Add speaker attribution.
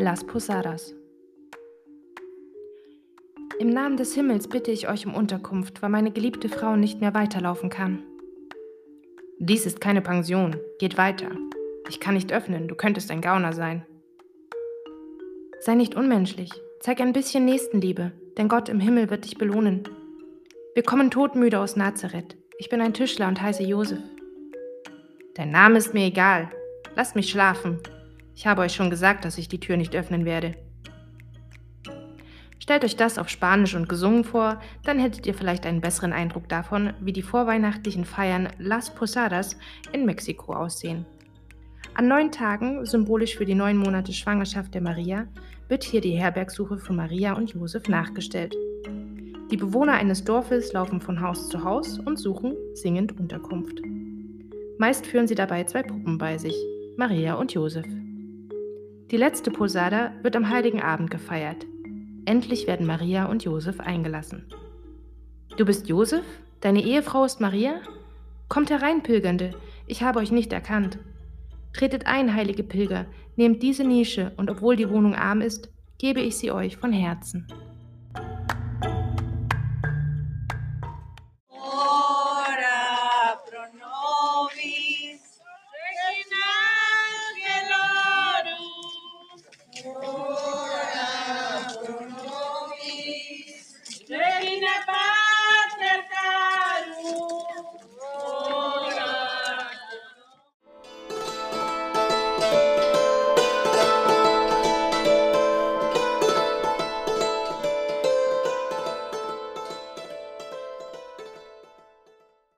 Speaker 1: Las Posadas Im Namen des Himmels bitte ich euch um Unterkunft, weil meine geliebte Frau nicht mehr weiterlaufen kann.
Speaker 2: Dies ist keine Pension. Geht weiter. Ich kann nicht öffnen, du könntest ein Gauner sein.
Speaker 1: Sei nicht unmenschlich. Zeig ein bisschen Nächstenliebe, denn Gott im Himmel wird dich belohnen. Wir kommen todmüde aus Nazareth. Ich bin ein Tischler und heiße Josef.
Speaker 2: Dein Name ist mir egal. Lasst mich schlafen. Ich habe euch schon gesagt, dass ich die Tür nicht öffnen werde. Stellt euch das auf Spanisch und gesungen vor, dann hättet ihr vielleicht einen besseren Eindruck davon, wie die vorweihnachtlichen Feiern Las Posadas in Mexiko aussehen. An neun Tagen, symbolisch für die neun Monate Schwangerschaft der Maria, wird hier die Herbergsuche von Maria und Josef nachgestellt. Die Bewohner eines Dorfes laufen von Haus zu Haus und suchen singend Unterkunft. Meist führen sie dabei zwei Puppen bei sich, Maria und Josef. Die letzte Posada wird am heiligen Abend gefeiert. Endlich werden Maria und Josef eingelassen. Du bist Josef? Deine Ehefrau ist Maria? Kommt herein, Pilgernde, ich habe euch nicht erkannt. Tretet ein, heilige Pilger, nehmt diese Nische, und obwohl die Wohnung arm ist, gebe ich sie euch von Herzen.